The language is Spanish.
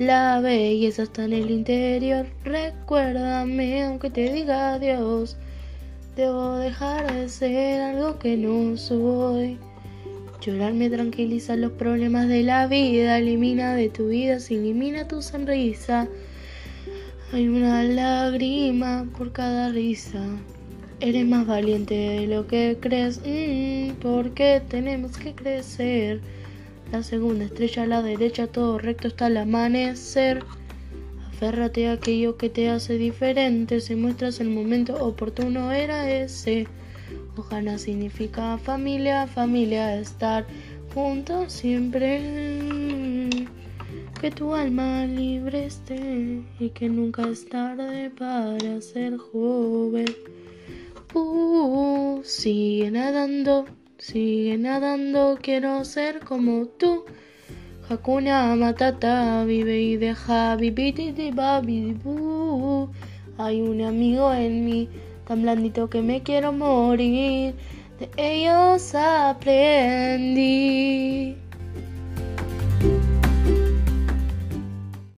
La belleza está en el interior. Recuérdame, aunque te diga adiós. Debo dejar de ser algo que no soy. Llorar me tranquiliza los problemas de la vida. Elimina de tu vida, se elimina tu sonrisa. Hay una lágrima por cada risa. Eres más valiente de lo que crees. Mm, porque tenemos que crecer. La segunda estrella a la derecha, todo recto hasta el amanecer. Aférrate a aquello que te hace diferente. Si muestras el momento oportuno, era ese. Ojana significa familia, familia, estar juntos siempre. Que tu alma libre esté y que nunca es tarde para ser joven. Uh, sigue nadando. Sigue nadando, quiero ser como tú. Hakuna Matata, vive y deja vivir Hay un amigo en mí, tan blandito que me quiero morir. De ellos aprendí.